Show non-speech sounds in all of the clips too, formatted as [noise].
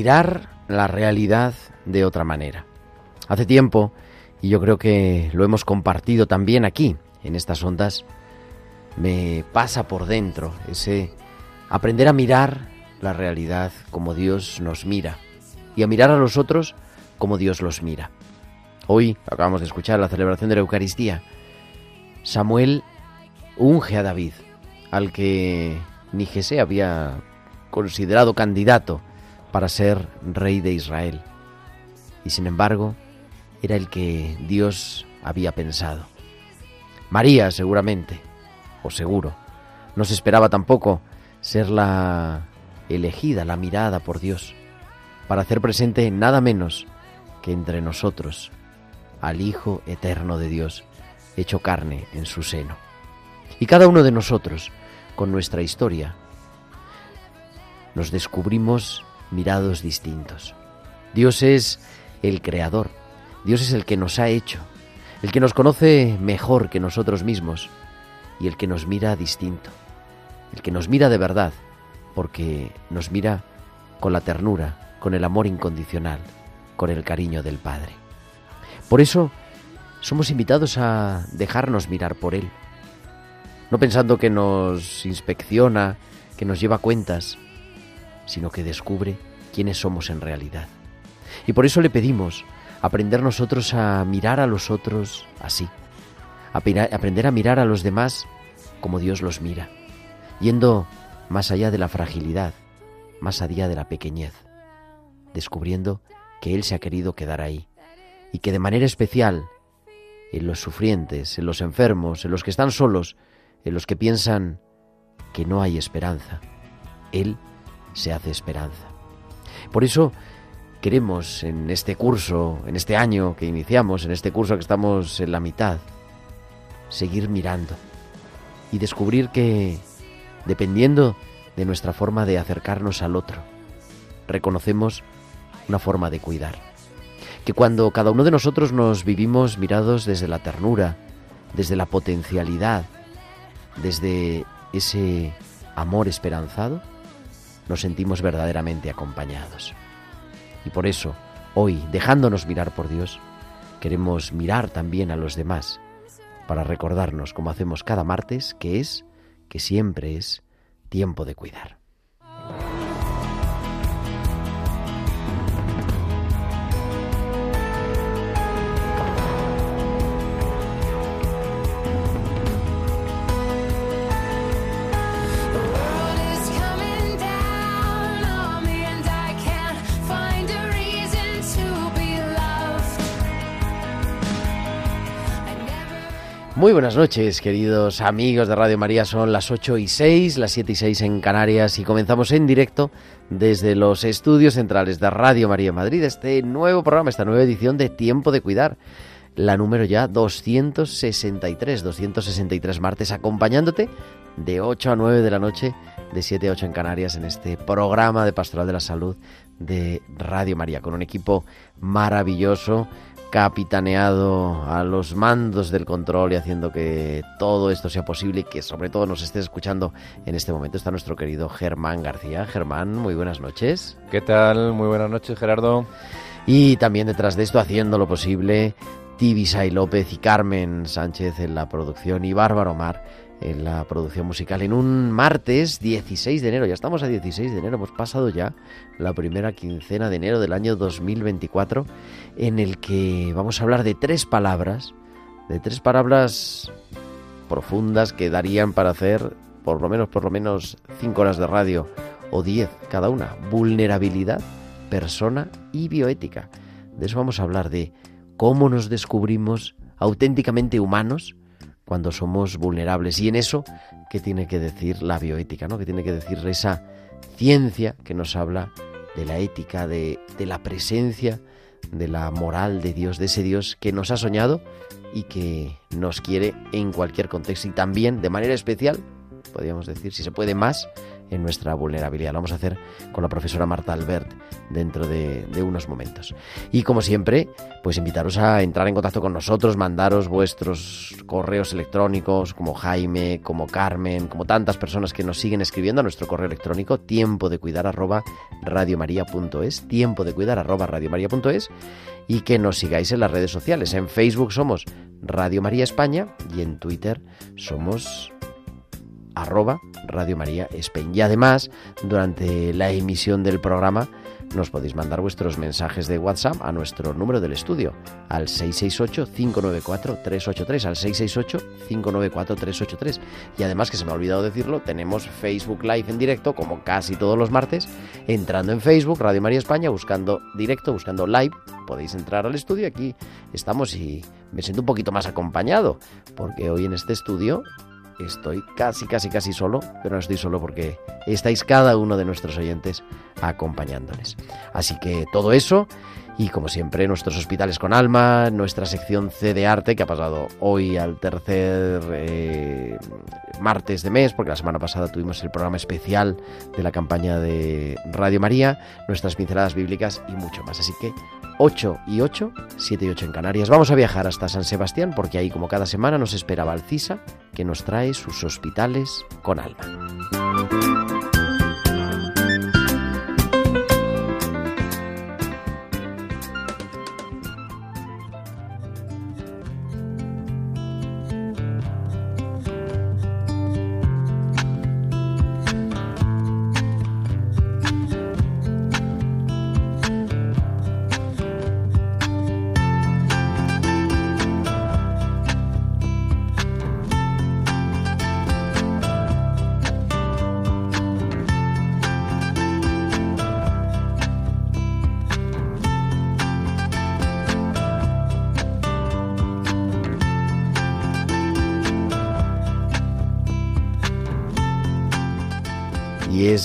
Mirar la realidad de otra manera. Hace tiempo, y yo creo que lo hemos compartido también aquí, en estas ondas, me pasa por dentro ese aprender a mirar la realidad como Dios nos mira y a mirar a los otros como Dios los mira. Hoy acabamos de escuchar la celebración de la Eucaristía. Samuel unge a David, al que ni Jesé había considerado candidato para ser rey de Israel. Y sin embargo, era el que Dios había pensado. María, seguramente, o seguro, no se esperaba tampoco ser la elegida, la mirada por Dios, para hacer presente nada menos que entre nosotros al Hijo eterno de Dios, hecho carne en su seno. Y cada uno de nosotros, con nuestra historia, nos descubrimos mirados distintos. Dios es el creador, Dios es el que nos ha hecho, el que nos conoce mejor que nosotros mismos. Y el que nos mira distinto, el que nos mira de verdad, porque nos mira con la ternura, con el amor incondicional, con el cariño del Padre. Por eso somos invitados a dejarnos mirar por Él, no pensando que nos inspecciona, que nos lleva cuentas, sino que descubre quiénes somos en realidad. Y por eso le pedimos aprender nosotros a mirar a los otros así, aprender a mirar a los demás como Dios los mira, yendo más allá de la fragilidad, más allá de la pequeñez, descubriendo que Él se ha querido quedar ahí y que de manera especial en los sufrientes, en los enfermos, en los que están solos, en los que piensan que no hay esperanza, Él se hace esperanza. Por eso queremos en este curso, en este año que iniciamos, en este curso que estamos en la mitad, seguir mirando y descubrir que, dependiendo de nuestra forma de acercarnos al otro, reconocemos una forma de cuidar. Que cuando cada uno de nosotros nos vivimos mirados desde la ternura, desde la potencialidad, desde ese amor esperanzado, nos sentimos verdaderamente acompañados. Y por eso, hoy, dejándonos mirar por Dios, queremos mirar también a los demás, para recordarnos, como hacemos cada martes, que es, que siempre es, tiempo de cuidar. Muy buenas noches, queridos amigos de Radio María. Son las 8 y 6, las 7 y 6 en Canarias y comenzamos en directo desde los estudios centrales de Radio María Madrid este nuevo programa, esta nueva edición de Tiempo de Cuidar. La número ya 263, 263 martes, acompañándote de 8 a 9 de la noche, de 7 a 8 en Canarias, en este programa de Pastoral de la Salud de Radio María, con un equipo maravilloso capitaneado a los mandos del control y haciendo que todo esto sea posible y que sobre todo nos estés escuchando en este momento está nuestro querido Germán García. Germán, muy buenas noches. ¿Qué tal? Muy buenas noches, Gerardo. Y también detrás de esto, haciendo lo posible, Tibisay López y Carmen Sánchez en la producción y Bárbaro Mar en la producción musical en un martes 16 de enero. Ya estamos a 16 de enero, hemos pasado ya la primera quincena de enero del año 2024 en el que vamos a hablar de tres palabras, de tres palabras profundas que darían para hacer por lo menos por lo menos cinco horas de radio o 10 cada una. Vulnerabilidad, persona y bioética. De eso vamos a hablar de cómo nos descubrimos auténticamente humanos cuando somos vulnerables. Y en eso, ¿qué tiene que decir la bioética? ¿no? ¿Qué tiene que decir esa ciencia que nos habla de la ética, de, de la presencia, de la moral de Dios, de ese Dios que nos ha soñado y que nos quiere en cualquier contexto y también de manera especial, podríamos decir, si se puede más, en nuestra vulnerabilidad. Lo vamos a hacer con la profesora Marta Albert dentro de, unos momentos. Y como siempre, pues invitaros a entrar en contacto con nosotros, mandaros vuestros correos electrónicos, como Jaime, como Carmen, como tantas personas que nos siguen escribiendo a nuestro correo electrónico, tiempo de cuidar arroba radiomaria.es, tiempo de cuidar arroba radiomaria.es y que nos sigáis en las redes sociales. En Facebook somos Radio María España y en Twitter somos arroba Radio María Spain. Y además, durante la emisión del programa, nos podéis mandar vuestros mensajes de WhatsApp a nuestro número del estudio, al 668-594-383, al 668-594-383. Y además, que se me ha olvidado decirlo, tenemos Facebook Live en directo, como casi todos los martes, entrando en Facebook, Radio María España, buscando directo, buscando live, podéis entrar al estudio, aquí estamos y me siento un poquito más acompañado, porque hoy en este estudio estoy casi, casi, casi solo, pero no estoy solo porque estáis cada uno de nuestros oyentes acompañándoles. Así que todo eso y como siempre nuestros hospitales con alma, nuestra sección C de arte que ha pasado hoy al tercer eh, martes de mes, porque la semana pasada tuvimos el programa especial de la campaña de Radio María, nuestras pinceladas bíblicas y mucho más. Así que 8 y 8, 7 y 8 en Canarias. Vamos a viajar hasta San Sebastián porque ahí como cada semana nos espera Valcisa que nos trae sus hospitales con alma.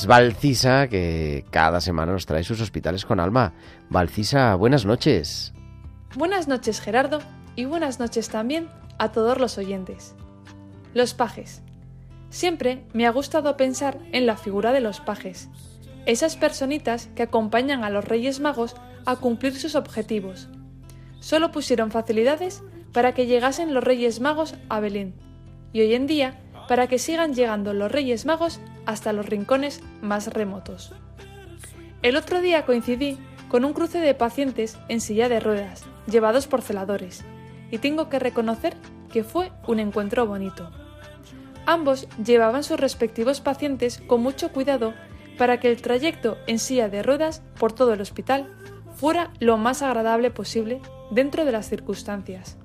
Valcisa, que cada semana nos trae sus hospitales con alma. Valcisa, buenas noches. Buenas noches, Gerardo, y buenas noches también a todos los oyentes. Los pajes. Siempre me ha gustado pensar en la figura de los pajes, esas personitas que acompañan a los Reyes Magos a cumplir sus objetivos. Solo pusieron facilidades para que llegasen los Reyes Magos a Belén, y hoy en día para que sigan llegando los Reyes Magos hasta los rincones más remotos. El otro día coincidí con un cruce de pacientes en silla de ruedas, llevados por celadores, y tengo que reconocer que fue un encuentro bonito. Ambos llevaban sus respectivos pacientes con mucho cuidado para que el trayecto en silla de ruedas por todo el hospital fuera lo más agradable posible dentro de las circunstancias.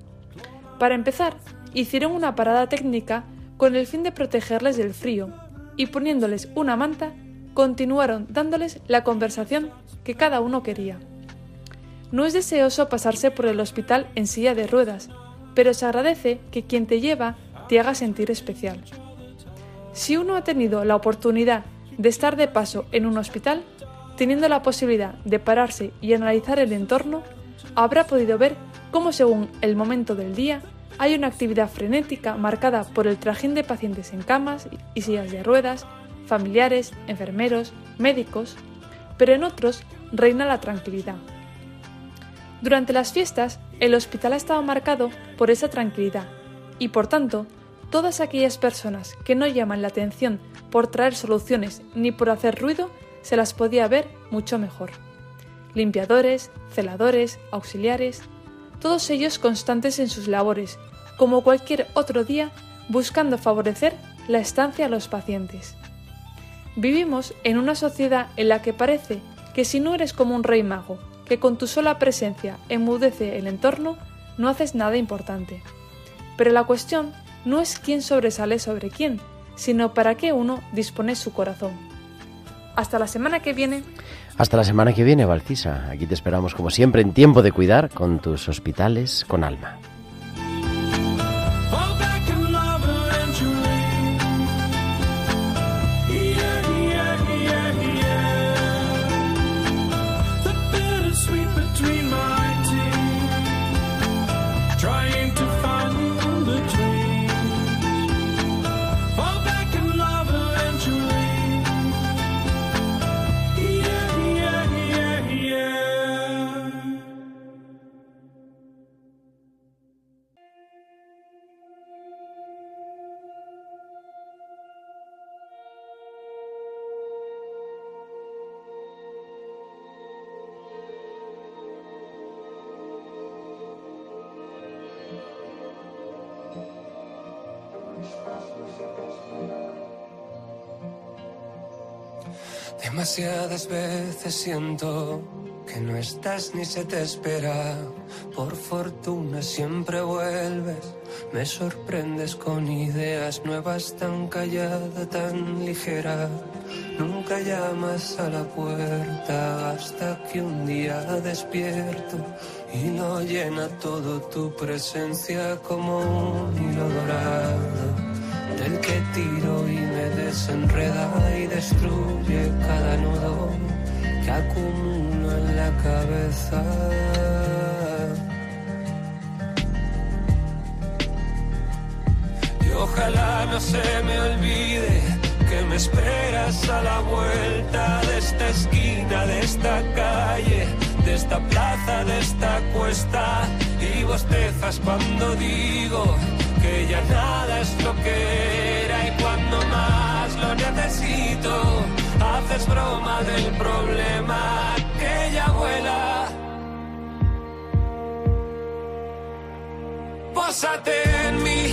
Para empezar, hicieron una parada técnica con el fin de protegerles del frío y poniéndoles una manta, continuaron dándoles la conversación que cada uno quería. No es deseoso pasarse por el hospital en silla de ruedas, pero se agradece que quien te lleva te haga sentir especial. Si uno ha tenido la oportunidad de estar de paso en un hospital, teniendo la posibilidad de pararse y analizar el entorno, habrá podido ver cómo según el momento del día hay una actividad frenética marcada por el trajín de pacientes en camas y sillas de ruedas, familiares, enfermeros, médicos, pero en otros reina la tranquilidad. Durante las fiestas, el hospital ha estado marcado por esa tranquilidad y por tanto, todas aquellas personas que no llaman la atención por traer soluciones ni por hacer ruido, se las podía ver mucho mejor. Limpiadores, celadores, auxiliares, todos ellos constantes en sus labores, como cualquier otro día, buscando favorecer la estancia a los pacientes. Vivimos en una sociedad en la que parece que si no eres como un rey mago, que con tu sola presencia enmudece el entorno, no haces nada importante. Pero la cuestión no es quién sobresale sobre quién, sino para qué uno dispone su corazón. Hasta la semana que viene. Hasta la semana que viene, Valcisa. Aquí te esperamos como siempre en tiempo de cuidar con tus hospitales con alma. Siento que no estás ni se te espera. Por fortuna siempre vuelves. Me sorprendes con ideas nuevas tan callada, tan ligera. Nunca llamas a la puerta hasta que un día despierto y lo llena todo tu presencia como un hilo dorado del que tiro y me desenreda y destruye cada nudo que acumulo en la cabeza. Y ojalá no se me olvide que me esperas a la vuelta de esta esquina, de esta calle, de esta plaza, de esta cuesta. Y bostezas cuando digo que ya nada es lo que era y cuando más lo necesito, haces broma del problema que ya vuela. Pósate en mí,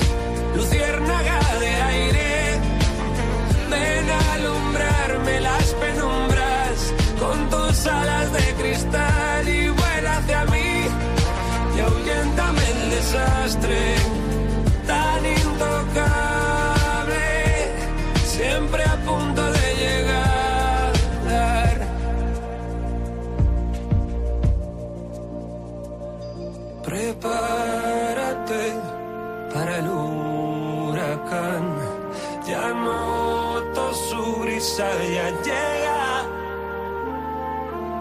ya llega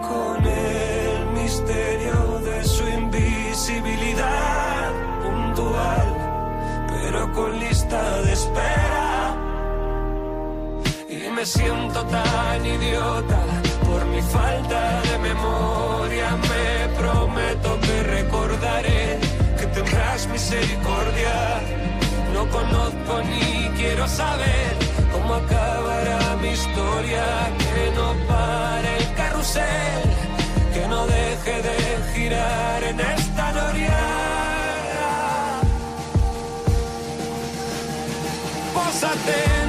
con el misterio de su invisibilidad puntual, pero con lista de espera. Y me siento tan idiota por mi falta de memoria. Me prometo que recordaré que tendrás misericordia. No conozco ni quiero saber cómo acabará mi historia. Que no pare el carrusel, que no deje de girar en esta noria. Pósate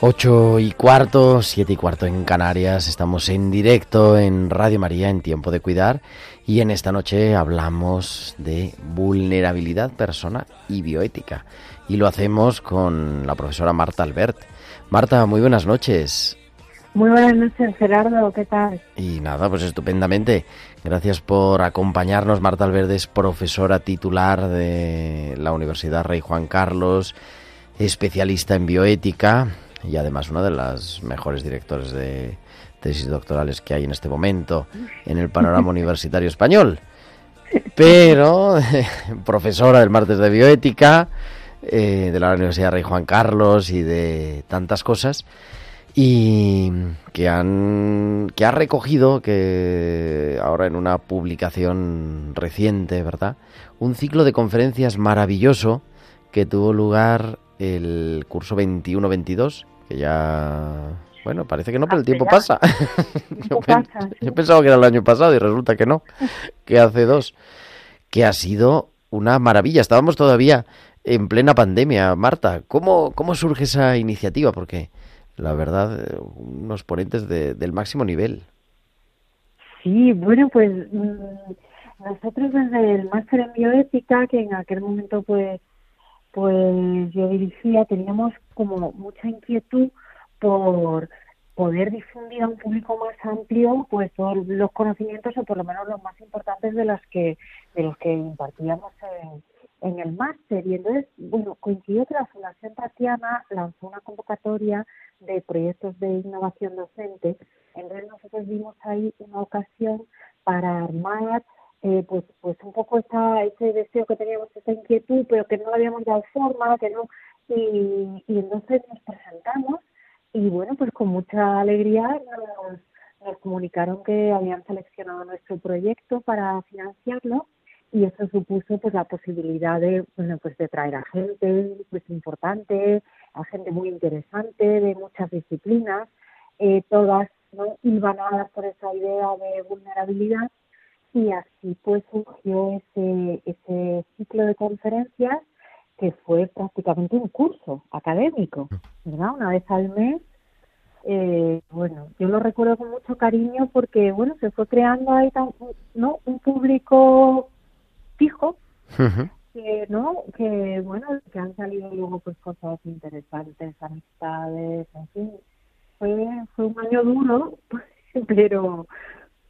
8 y cuarto, 7 y cuarto en Canarias. Estamos en directo en Radio María en Tiempo de Cuidar y en esta noche hablamos de vulnerabilidad personal y bioética. Y lo hacemos con la profesora Marta Albert. Marta, muy buenas noches. Muy buenas noches, Gerardo, ¿qué tal? Y nada, pues estupendamente. Gracias por acompañarnos. Marta Albert es profesora titular de la Universidad Rey Juan Carlos, especialista en bioética y además una de las mejores directores de tesis doctorales que hay en este momento en el panorama [laughs] universitario español. Pero [laughs] profesora del martes de bioética eh, de la Universidad Rey Juan Carlos y de tantas cosas. y que han que ha recogido que ahora en una publicación reciente, ¿verdad? Un ciclo de conferencias maravilloso que tuvo lugar el curso 21-22, que ya bueno, parece que no, pero el tiempo ya. pasa. [laughs] yo, pasa, sí. yo pensaba que era el año pasado y resulta que no, que hace dos. Que ha sido una maravilla. Estábamos todavía en plena pandemia. Marta, ¿cómo, cómo surge esa iniciativa? Porque la verdad, unos ponentes de- del máximo nivel. Sí, bueno, pues mm, nosotros desde el máster en bioética, que en aquel momento pues pues yo dirigía, teníamos como mucha inquietud por poder difundir a un público más amplio pues todos los conocimientos o por lo menos los más importantes de los que de los que impartíamos en, en el máster. Y entonces bueno coincidió que la Fundación Tatiana lanzó una convocatoria de proyectos de innovación docente. Entonces nosotros vimos ahí una ocasión para armar eh, pues pues un poco esa, ese deseo que teníamos, esa inquietud, pero que no le habíamos dado forma, que no y, y entonces nos presentamos y bueno, pues con mucha alegría nos, comunicaron que habían seleccionado nuestro proyecto para financiarlo y eso supuso pues la posibilidad de bueno pues de traer a gente pues importante, a gente muy interesante de muchas disciplinas, eh, todas ¿no? hilvanadas por esa idea de vulnerabilidad y así pues surgió ese, ese ciclo de conferencias que fue prácticamente un curso académico, ¿verdad? Una vez al mes. Eh, bueno, yo lo recuerdo con mucho cariño porque, bueno, se fue creando ahí tan- ¿no? un público fijo que, ¿no? Que, bueno, que han salido luego pues cosas interesantes, amistades, en fin. Fue, fue un año duro, [laughs] pero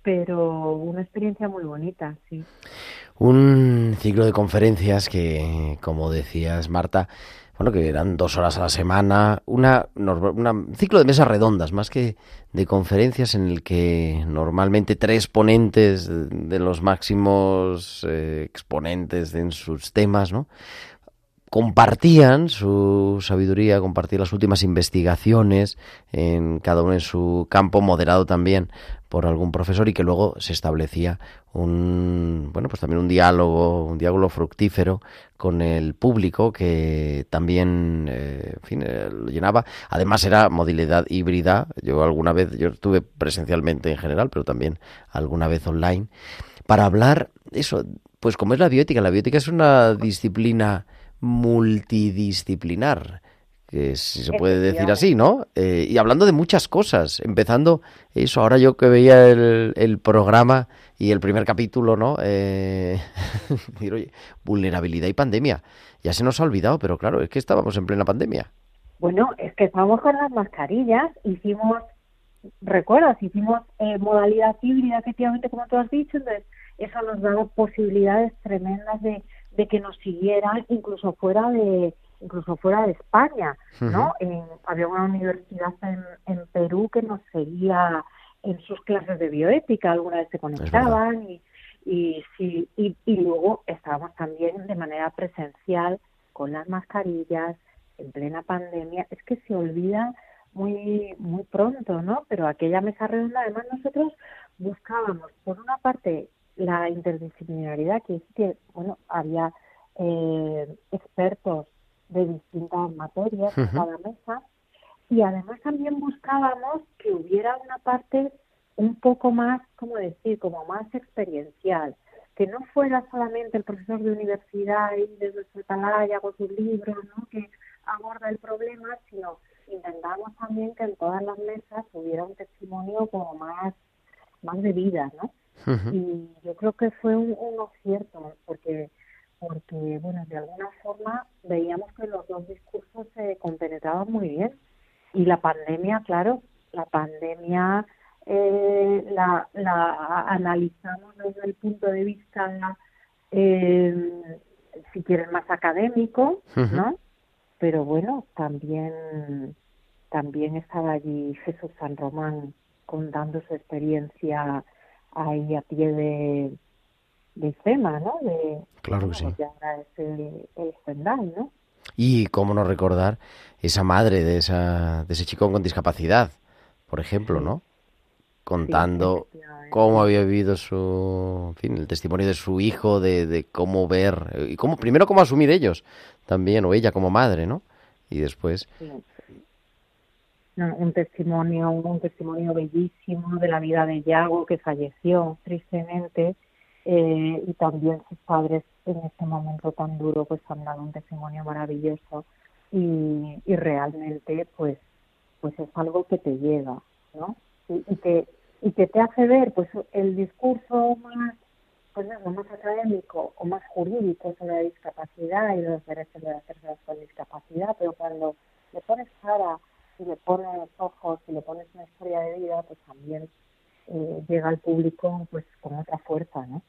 pero una experiencia muy bonita, sí. Un ciclo de conferencias que, como decías, Marta, bueno, que eran dos horas a la semana, una, una- un ciclo de mesas redondas, más que de conferencias en el que normalmente tres ponentes de los máximos eh, exponentes en sus temas, ¿no? Compartían su sabiduría, compartían las últimas investigaciones en cada uno en su campo, moderado también por algún profesor y que luego se establecía un bueno pues también un diálogo, un diálogo fructífero con el público que también eh, eh, lo llenaba. Además era modalidad híbrida. Yo alguna vez yo estuve presencialmente en general, pero también alguna vez online para hablar eso, pues como es la bioética, la bioética es una disciplina multidisciplinar, que si se puede decir así, ¿no? Eh, y hablando de muchas cosas, empezando eso, ahora yo que veía el, el programa y el primer capítulo, ¿no? Eh, [laughs] decir, oye, vulnerabilidad y pandemia. Ya se nos ha olvidado, pero claro, es que estábamos en plena pandemia. Bueno, es que estábamos con las mascarillas, hicimos, recuerdas, hicimos eh, modalidad híbrida, efectivamente, como tú has dicho, entonces eso nos daba posibilidades tremendas de, de que nos siguieran incluso fuera de incluso fuera de España, ¿no? En- había una universidad en, en Perú que nos seguía en sus clases de bioética, alguna vez se conectaban y, y, sí, y, y luego estábamos también de manera presencial con las mascarillas en plena pandemia. Es que se olvida muy muy pronto, ¿no? Pero aquella mesa redonda, además nosotros buscábamos, por una parte, la interdisciplinaridad, que es que, bueno, había eh, expertos de distintas materias en Ujú. cada mesa y además también buscábamos que hubiera una parte un poco más, ¿cómo decir?, como más experiencial, que no fuera solamente el profesor de universidad y desde su atalaya con sus libros, ¿no?, que aborda el problema, sino intentamos también que en todas las mesas hubiera un testimonio como más, más de vida, ¿no? Y yo creo que fue un, un acierto porque porque bueno de alguna forma veíamos que los dos discursos se compenetraban muy bien. Y la pandemia claro la pandemia eh, la, la analizamos desde el punto de vista eh, si quieren más académico no pero bueno también también estaba allí Jesús San Román contando su experiencia ahí a pie de, de ¿no? De, Claro que sí. ahora es el, el ¿no? Y cómo no recordar esa madre de, esa, de ese chico con discapacidad, por ejemplo, ¿no? Contando cómo había vivido su, en fin, el testimonio de su hijo, de, de cómo ver, y cómo, primero cómo asumir ellos también, o ella como madre, ¿no? Y después, Sí. Un testimonio, un testimonio bellísimo de la vida de Yago que falleció tristemente eh, y también sus padres en este momento tan duro pues han dado un testimonio maravilloso y, y realmente pues pues es algo que te llega, ¿no? Y, que y que te hace ver pues el discurso más pues eso, más académico o más jurídico sobre la discapacidad y los derechos de las personas con discapacidad, pero cuando le pones cara y le pones ojos y le pones una historia de vida, pues también eh, llega al público pues con otra fuerza, ¿no?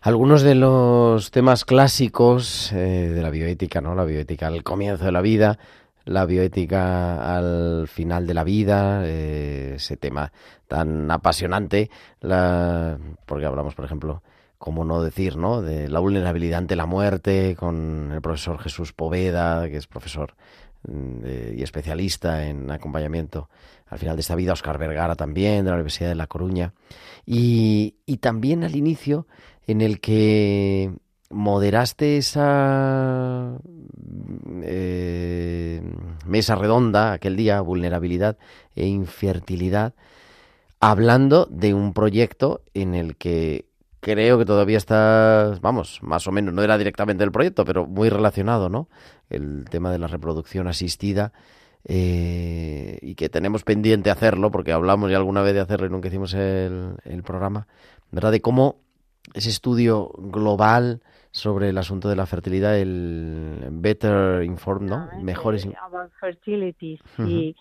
Algunos de los temas clásicos eh, de la bioética, ¿no? La bioética al comienzo de la vida, la bioética al final de la vida, eh, ese tema tan apasionante, la, porque hablamos, por ejemplo, cómo no decir, ¿no? De la vulnerabilidad ante la muerte, con el profesor Jesús Poveda, que es profesor mm, de- y especialista en acompañamiento al final de esta vida, Oscar Vergara también, de la Universidad de La Coruña, y, y también al inicio en el que moderaste esa eh, mesa redonda aquel día, vulnerabilidad e infertilidad, hablando de un proyecto en el que creo que todavía está, vamos, más o menos, no era directamente el proyecto, pero muy relacionado, ¿no? El tema de la reproducción asistida eh, y que tenemos pendiente hacerlo, porque hablamos ya alguna vez de hacerlo y nunca hicimos el, el programa, ¿verdad? De cómo ese estudio global sobre el asunto de la fertilidad, el Better Informed, ¿no? Mejores. About fertility, sí.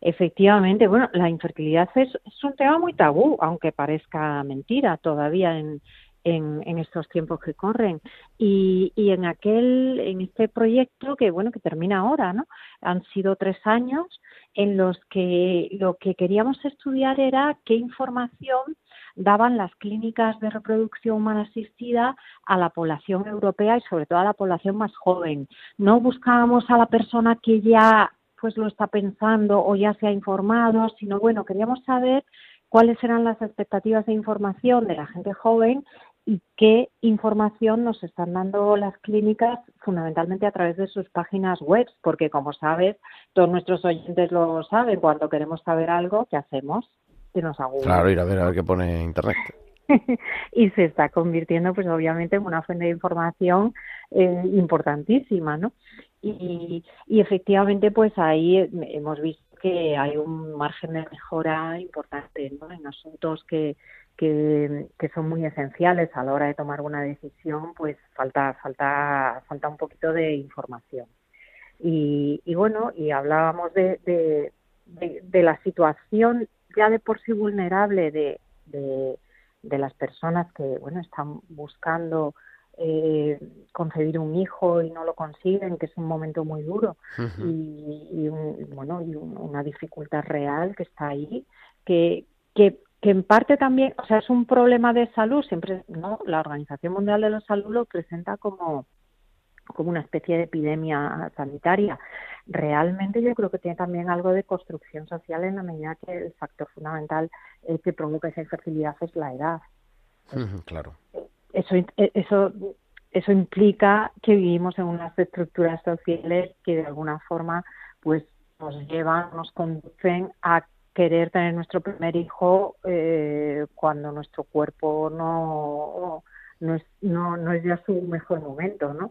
Efectivamente, bueno, la infertilidad es, un tema muy tabú, aunque parezca mentira todavía en, en, en estos tiempos que corren. Y, y en aquel, en este proyecto que bueno, que termina ahora, ¿no? Han sido tres años en los que lo que queríamos estudiar era qué información daban las clínicas de reproducción humana asistida a la población europea y sobre todo a la población más joven. No buscábamos a la persona que ya pues lo está pensando o ya se ha informado, sino bueno, queríamos saber cuáles eran las expectativas de información de la gente joven y qué información nos están dando las clínicas fundamentalmente a través de sus páginas web, porque como sabes, todos nuestros oyentes lo saben, cuando queremos saber algo, ¿qué hacemos? Y nos a Claro, ir a ver a ver qué pone internet. [laughs] y se está convirtiendo, pues obviamente, en una fuente de información eh, importantísima, ¿no? Y, y efectivamente, pues ahí hemos visto que hay un margen de mejora importante, ¿no? En asuntos que, que, que son muy esenciales a la hora de tomar una decisión, pues falta, falta, falta un poquito de información. Y, y bueno, y hablábamos de, de, de, de la situación ya de por sí vulnerable de, de las personas que bueno están buscando eh, concebir un hijo y no lo consiguen, que es un momento muy duro Uh -huh. y, y, un, bueno y un, una dificultad real que está ahí, que, que que en parte también, o sea, es un problema de salud, siempre, ¿no? La Organización Mundial de la Salud lo presenta como como una especie de epidemia sanitaria. Realmente yo creo que tiene también algo de construcción social en la medida que el factor fundamental eh, que provoca esa infertilidad es la edad. Claro. Eso, eso, eso implica que vivimos en unas estructuras sociales que de alguna forma pues nos llevan, nos conducen a querer tener nuestro primer hijo eh, cuando nuestro cuerpo no, no, es, no, no es ya su mejor momento, ¿no?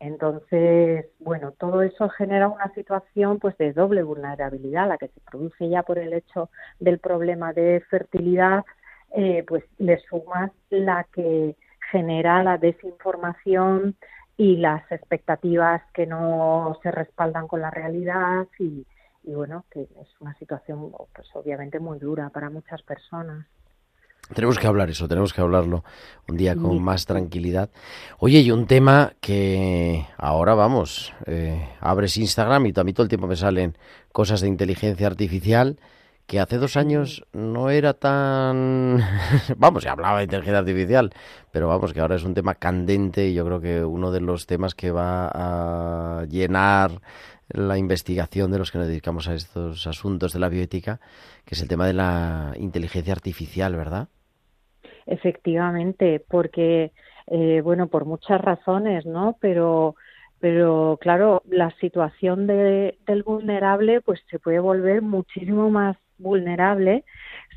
Entonces, bueno, todo eso genera una situación pues de doble vulnerabilidad, la que se produce ya por el hecho del problema de fertilidad, eh, pues le sumas la que genera la desinformación y las expectativas que no se respaldan con la realidad y, y bueno, que es una situación pues obviamente muy dura para muchas personas. Tenemos que hablar eso, tenemos que hablarlo un día con sí. más tranquilidad. Oye, y un tema que ahora vamos, eh, abres Instagram y a mí todo el tiempo me salen cosas de inteligencia artificial que hace dos años no era tan... [laughs] vamos, se hablaba de inteligencia artificial, pero vamos, que ahora es un tema candente y yo creo que uno de los temas que va a llenar la investigación de los que nos dedicamos a estos asuntos de la bioética, que es el tema de la inteligencia artificial, ¿verdad? Efectivamente, porque, eh, bueno, por muchas razones, ¿no? Pero, pero claro, la situación de, del vulnerable, pues se puede volver muchísimo más vulnerable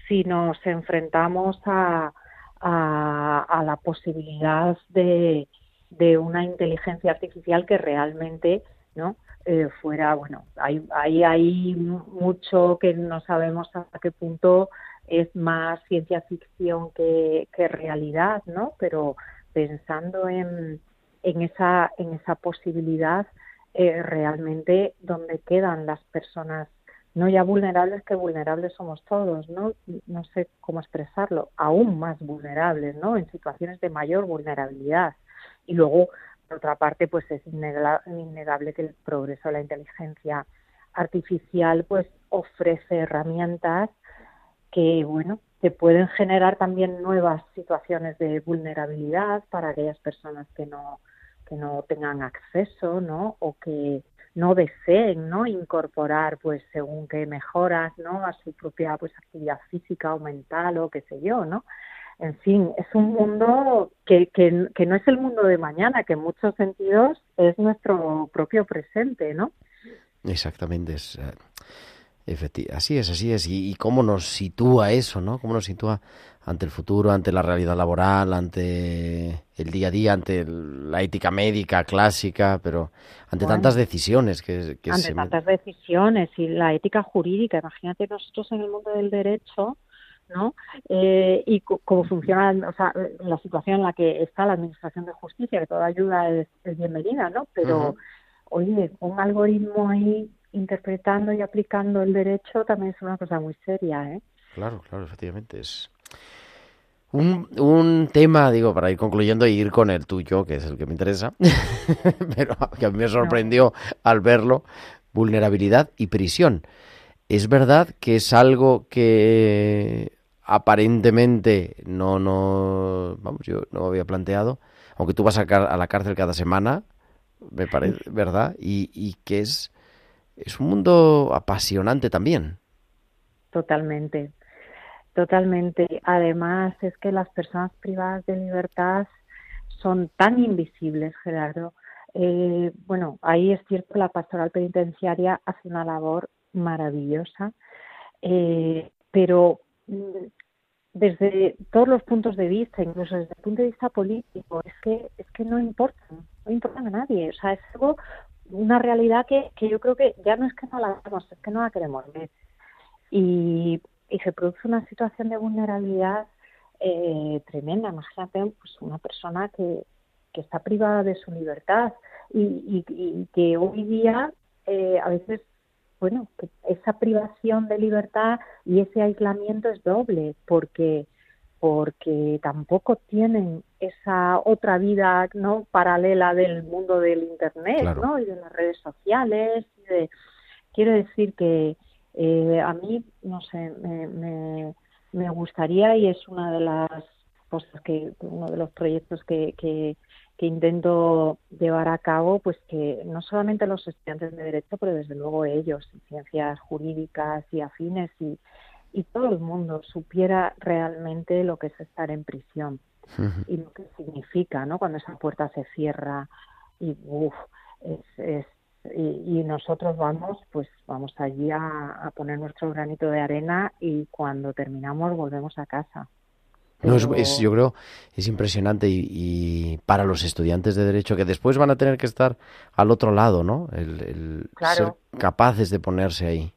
si nos enfrentamos a, a, la posibilidad de, de una inteligencia artificial que realmente, ¿no? Eh, fuera, bueno, hay, hay, hay mucho que no sabemos hasta qué punto es más ciencia ficción que, que realidad, ¿no? Pero pensando en, en esa, en esa posibilidad, eh, realmente dónde quedan las personas no ya vulnerables que vulnerables somos todos, ¿no? No sé cómo expresarlo, aún más vulnerables, ¿no? En situaciones de mayor vulnerabilidad. Y luego, por otra parte, pues es innega- innegable que el progreso de la inteligencia artificial pues ofrece herramientas que, bueno, que pueden generar también nuevas situaciones de vulnerabilidad para aquellas personas que no que no tengan acceso, ¿no? O que no deseen, ¿no? Incorporar, pues, según qué mejoras, ¿no? A su propia, pues, actividad física o mental o qué sé yo, ¿no? En fin, es un mundo que, que, que no es el mundo de mañana, que en muchos sentidos es nuestro propio presente, ¿no? Exactamente, es, eh, efecti- así es, así es. Y, y cómo nos sitúa eso, ¿no? Cómo nos sitúa ante el futuro, ante la realidad laboral, ante el día a día, ante el- la ética médica clásica, pero ante Bueno. tantas decisiones que, que ante se... tantas decisiones y la ética jurídica. Imagínate nosotros en el mundo del derecho, ¿no? Eh, y cómo funciona, o sea, la situación en la que está la Administración de Justicia, que toda ayuda es, es bienvenida, ¿no? Pero, oye, un algoritmo ahí interpretando y aplicando el derecho también es una cosa muy seria, ¿eh? Claro, claro, efectivamente. Es un, un tema, digo, para ir concluyendo y ir con el tuyo, que es el que me interesa, [laughs] pero que a mí me sorprendió al verlo, vulnerabilidad y prisión. Es verdad que es algo que aparentemente no, no, vamos, yo no había planteado, aunque tú vas a, a la cárcel cada semana, me parece, ¿verdad? Y, y que es, es un mundo apasionante también. Totalmente, totalmente. Además, es que las personas privadas de libertad son tan invisibles, Gerardo. Eh, bueno, ahí es cierto la pastoral penitenciaria hace una labor maravillosa, eh, pero mm, desde todos los puntos de vista, incluso desde el punto de vista político, es que es que no importan, no importan a nadie. O sea, es algo, una realidad que, que yo creo que ya no es que no la vemos, es que no la queremos ver y, y se produce una situación de vulnerabilidad eh, tremenda. Imagínate pues, una persona que, que está privada de su libertad y, y, y que hoy día eh, a veces, bueno, que esa privación de libertad y ese aislamiento es doble porque porque tampoco tienen esa otra vida no paralela del mundo del internet Claro. no y de las redes sociales y de- quiero decir que eh, a mí, no sé, me, me, me gustaría y es una de las cosas que, uno de los proyectos que, que, que intento llevar a cabo, pues que no solamente los estudiantes de Derecho, pero desde luego ellos, en ciencias jurídicas y afines y, y todo el mundo supiera realmente lo que es estar en prisión y lo que significa, ¿no? Cuando esa puerta se cierra y uff, es, es y, y nosotros vamos, pues vamos allí a, a poner nuestro granito de arena y cuando terminamos volvemos a casa. No, es, es- yo creo, es impresionante y, y para los estudiantes de Derecho que después van a tener que estar al otro lado, ¿no? El, el Claro. ser capaces de ponerse ahí.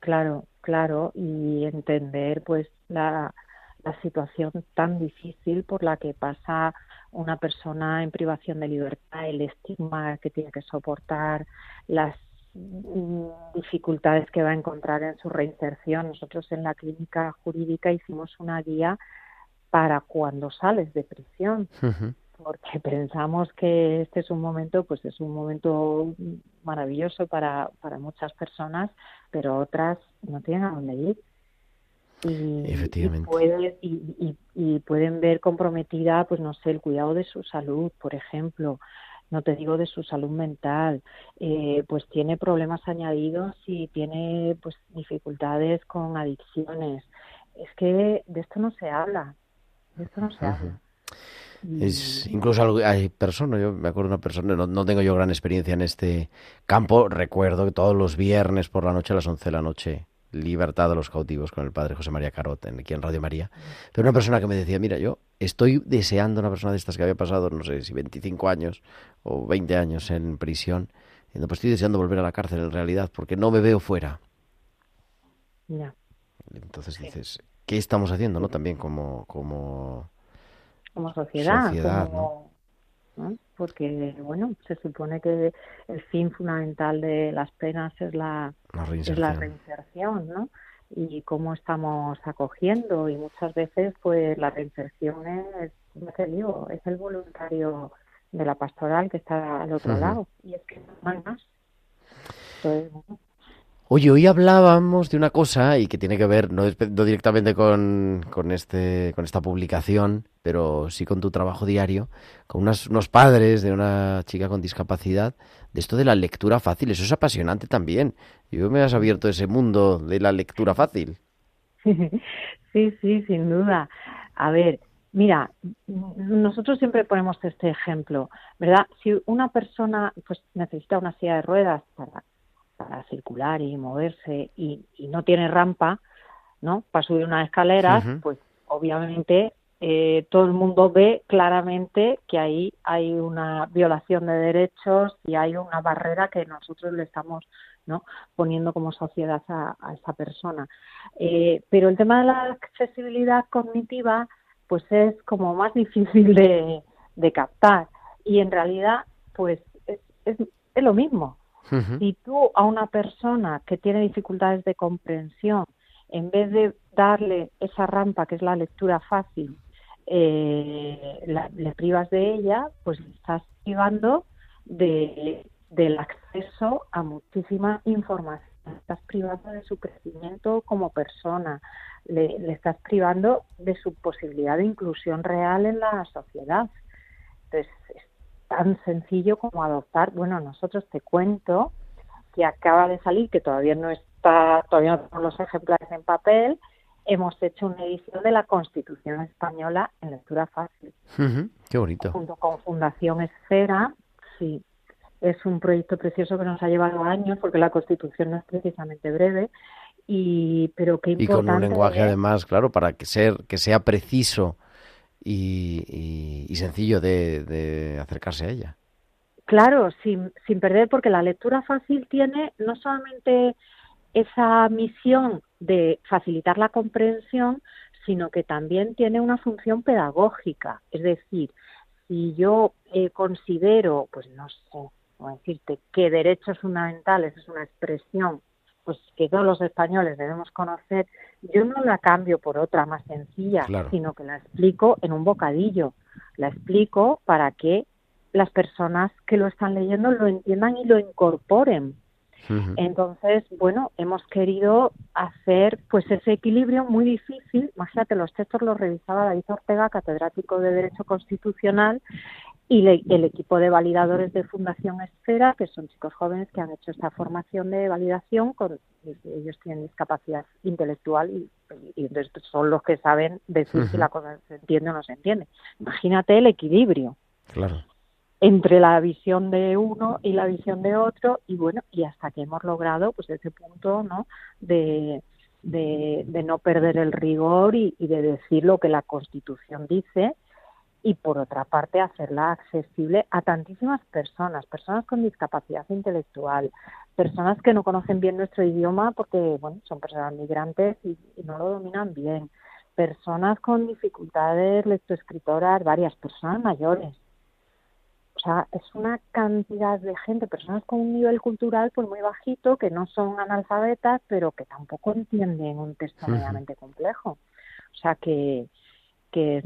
Claro, claro, y entender pues la, situación tan difícil por la que pasa una persona en privación de libertad, el estigma que tiene que soportar, las mm, dificultades que va a encontrar en su reinserción. Nosotros en la clínica jurídica hicimos una guía para cuando sales de prisión. Porque pensamos que este es un momento, pues es un momento maravilloso para, para muchas personas, pero otras no tienen a dónde ir. Y, Efectivamente. Y, y, y pueden ver comprometida, pues no sé, el cuidado de su salud, por ejemplo, no te digo de su salud mental, eh, pues tiene problemas añadidos y tiene pues dificultades con adicciones. Es que de esto no se habla, de esto no se habla. Es incluso hay personas, yo me acuerdo de una persona, no, no tengo yo gran experiencia en este campo, recuerdo que todos los viernes por la noche a las 11 de la noche, Libertad de los cautivos con el padre José María Carot, en- aquí en Radio María, pero una persona que me decía, mira, yo estoy deseando una persona de estas que había pasado, no sé si 25 años o 20 años en prisión, no, pues estoy deseando volver a la cárcel en realidad, porque no me veo fuera. Ya. Entonces dices, ¿qué estamos haciendo, no? También como, como como sociedad, Sociedad, como, ¿no? porque bueno, se supone que el fin fundamental de las penas es la la es la reinserción. ¿no? Y cómo estamos acogiendo y muchas veces pues la reinserción es, ya te digo, es el voluntario de la pastoral que está al otro lado y es que no hay más. Entonces, bueno, Oye, hoy hablábamos de una cosa y que tiene que ver no, directamente con, con, este, con esta publicación, pero sí con tu trabajo diario, con unas- unos padres de una chica con discapacidad, de esto de la lectura fácil. Eso es apasionante también. Yo me has abierto ese mundo de la lectura fácil. [laughs] Sí, sí, sin duda. A ver, mira, nosotros siempre ponemos este ejemplo, ¿verdad? Si una persona pues necesita una silla de ruedas para, para circular y moverse y, y no tiene rampa, ¿no? Para subir unas escaleras, Ujú. pues obviamente eh, todo el mundo ve claramente que ahí hay una violación de derechos y hay una barrera que nosotros le estamos ¿no? poniendo como sociedad a, a esa persona. Eh, pero el tema de la accesibilidad cognitiva pues es como más difícil de, de captar y en realidad pues es, es, es lo mismo. Ujú. Si tú a una persona que tiene dificultades de comprensión, en vez de darle esa rampa que es la lectura fácil, eh, la- le privas de ella, pues le estás privando de, del acceso a muchísima información. Le estás privando de su crecimiento como persona, le, le estás privando de su posibilidad de inclusión real en la sociedad. Entonces, es tan sencillo como adoptar. Bueno, nosotros te cuento que acaba de salir, que todavía no está, todavía no tenemos los ejemplares en papel, hemos hecho una edición de la Constitución Española en lectura fácil. Qué bonito. junto con Fundación Esfera. Sí, es un proyecto precioso que nos ha llevado años, porque la Constitución no es precisamente breve, y pero qué Y importante con un lenguaje es- además, claro, para que, ser, que sea preciso y, y- sencillo de, de acercarse a ella. Claro, sin, sin perder, porque la lectura fácil tiene no solamente esa misión de facilitar la comprensión, sino que también tiene una función pedagógica. Es decir, si yo eh, considero, pues no sé, cómo decirte, que derechos fundamentales es una expresión pues que todos los españoles debemos conocer, yo no la cambio por otra más sencilla, Claro. sino que la explico en un bocadillo. La explico para que las personas que lo están leyendo lo entiendan y lo incorporen. Entonces, bueno, hemos querido hacer pues ese equilibrio muy difícil. Imagínate, los textos los revisaba David Ortega, catedrático de Derecho Constitucional, y le- el equipo de validadores de Fundación Esfera, que son chicos jóvenes que han hecho esta formación de validación, con, ellos tienen discapacidad intelectual y, y entonces son los que saben decir si la cosa se entiende o no se entiende. Imagínate el equilibrio Claro. entre la visión de uno y la visión de otro y bueno y hasta que hemos logrado pues ese punto no de, de, de no perder el rigor y, y de decir lo que la Constitución dice y por otra parte hacerla accesible a tantísimas personas, personas con discapacidad intelectual, personas que no conocen bien nuestro idioma porque bueno son personas migrantes y, y no lo dominan bien, personas con dificultades lectoescritoras, varias personas mayores. O sea, es una cantidad de gente, personas con un nivel cultural pues muy bajito, que no son analfabetas, pero que tampoco entienden un texto medianamente complejo. O sea que, que es-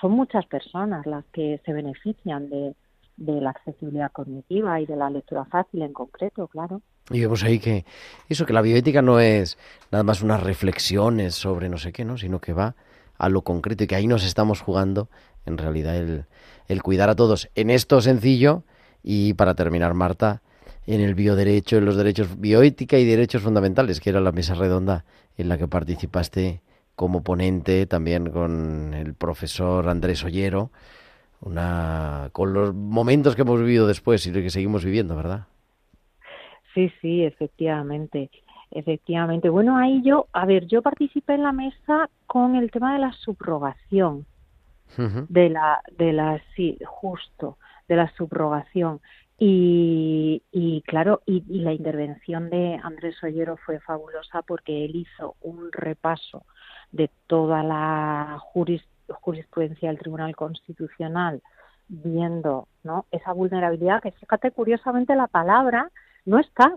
son muchas personas las que se benefician de, de la accesibilidad cognitiva y de la lectura fácil en concreto, claro. Y vemos ahí que eso, que la bioética no es nada más unas reflexiones sobre no sé qué, ¿no? Sino que va a lo concreto y que ahí nos estamos jugando en realidad el, el cuidar a todos en esto sencillo y para terminar, Marta, en el bioderecho, en los derechos bioética y derechos fundamentales, que era la mesa redonda en la que participaste como ponente también con el profesor Andrés Ollero, una con los momentos que hemos vivido después y que seguimos viviendo, ¿verdad? Sí, sí, efectivamente. Efectivamente. Bueno, ahí yo, a ver, yo participé en la mesa con el tema de la subrogación, de la, de la, sí, justo, de la subrogación. Y, y claro, y, y la intervención de Andrés Ollero fue fabulosa porque él hizo un repaso de toda la juris- jurisprudencia del Tribunal Constitucional viendo ¿no? esa vulnerabilidad, que fíjate, curiosamente la palabra no está,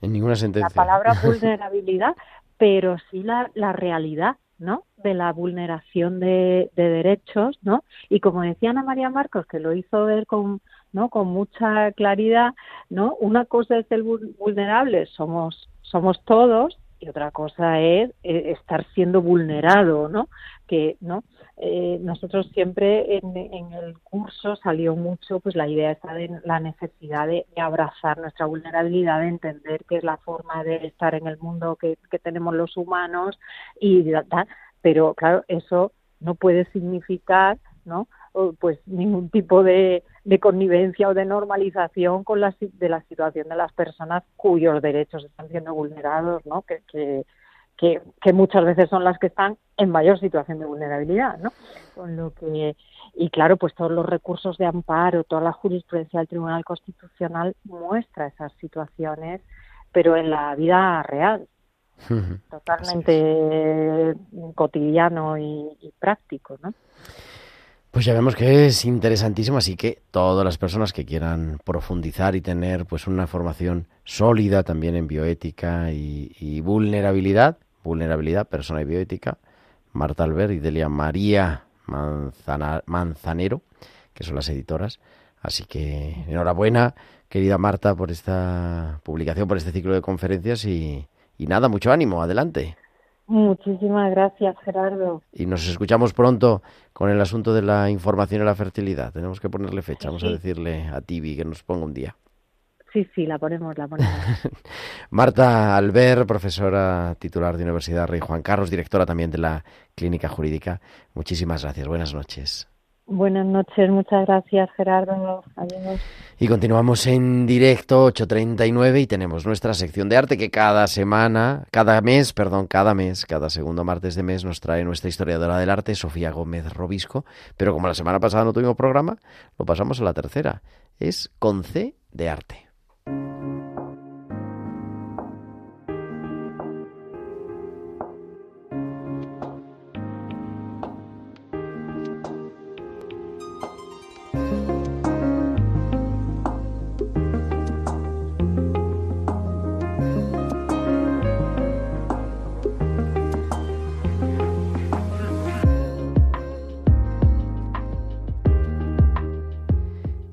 En ninguna la sentencia. palabra [laughs] vulnerabilidad, pero sí la, la realidad, ¿no? De la vulneración de, de derechos, ¿no? Y como decía Ana María Marcos, que lo hizo ver con, ¿no? Con mucha claridad, ¿no? Una cosa es el vul- vulnerable, somos, somos todos, y otra cosa es eh, estar siendo vulnerado, ¿no? Que, ¿no? Eh, nosotros siempre en, en el curso salió mucho pues la idea esta de la necesidad de, de abrazar nuestra vulnerabilidad, de entender que es la forma de estar en el mundo que, que tenemos los humanos y tal. pero claro eso no puede significar no pues ningún tipo de, de connivencia o de normalización con la de la situación de las personas cuyos derechos están siendo vulnerados no que, que que, que muchas veces son las que están en mayor situación de vulnerabilidad, ¿no? Con lo que y claro, pues todos los recursos de amparo, toda la jurisprudencia del Tribunal Constitucional muestra esas situaciones, pero en la vida real, totalmente cotidiano y, y práctico, ¿no? Pues ya vemos que es interesantísimo, así que todas las personas que quieran profundizar y tener pues una formación sólida también en bioética y, vulnerabilidad, vulnerabilidad, persona y bioética, Marta Albert y Delia María Manzana- Manzanero, que son las editoras. Así que enhorabuena, querida Marta, por esta publicación, por este ciclo de conferencias y, y nada, mucho ánimo, adelante. Muchísimas gracias, Gerardo. Y nos escuchamos pronto con el asunto de la información y la fertilidad. Tenemos que ponerle fecha. Vamos a decirle a Tibi que nos ponga un día. Sí, sí, la ponemos, la ponemos. [laughs] Marta Albert, profesora titular de Universidad Rey Juan Carlos, directora también de la Clínica Jurídica. Muchísimas gracias. Buenas noches. Buenas noches, muchas gracias, Gerardo. Adiós. Y continuamos en directo 8.39 y tenemos nuestra sección de arte que cada semana, cada mes, perdón, cada mes, cada segundo martes de mes nos trae nuestra historiadora del arte, Sofía Gómez Robisco. Pero como la semana pasada no tuvimos programa, lo pasamos a la tercera. Es con C de arte.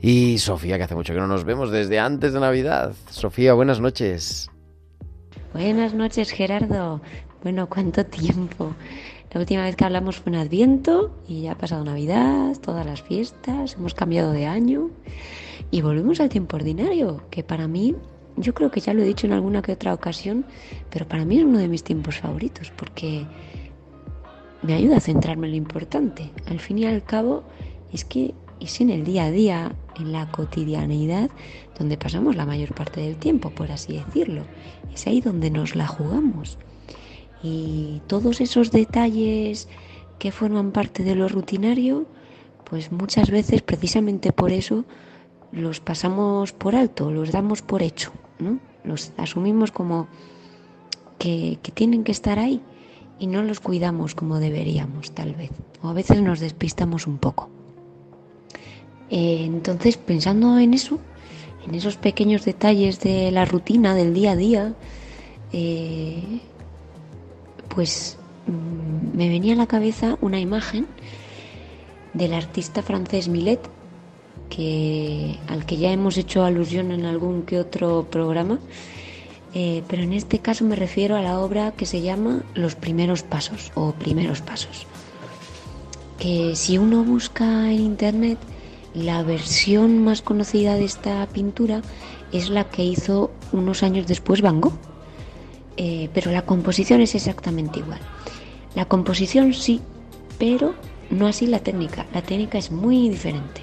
Y Sofía, que hace mucho que no nos vemos desde antes de Navidad. Sofía, buenas noches. Buenas noches, Gerardo. Bueno, ¿cuánto tiempo? La última vez que hablamos fue en Adviento y ya ha pasado Navidad, todas las fiestas, hemos cambiado de año y volvemos al tiempo ordinario, que para mí, yo creo que ya lo he dicho en alguna que otra ocasión, pero para mí es uno de mis tiempos favoritos porque me ayuda a centrarme en lo importante. Al fin y al cabo, es que es en el día a día, en la cotidianeidad, donde pasamos la mayor parte del tiempo, por así decirlo. Es ahí donde nos la jugamos. Y todos esos detalles que forman parte de lo rutinario, pues muchas veces precisamente por eso los pasamos por alto, los damos por hecho, ¿no? Los asumimos como que, que tienen que estar ahí y no los cuidamos como deberíamos, tal vez. O a veces nos despistamos un poco. Eh, entonces, pensando en eso, en esos pequeños detalles de la rutina del día a día, eh, pues mm, me venía a la cabeza una imagen del artista francés Millet, que, al que ya hemos hecho alusión en algún que otro programa, eh, pero en este caso me refiero a la obra que se llama Los primeros pasos o Primeros pasos. Que si uno busca en internet, la versión más conocida de esta pintura es la que hizo unos años después Van Gogh, Eh, pero la composición es exactamente igual. La composición sí, pero no así la técnica. La técnica es muy diferente.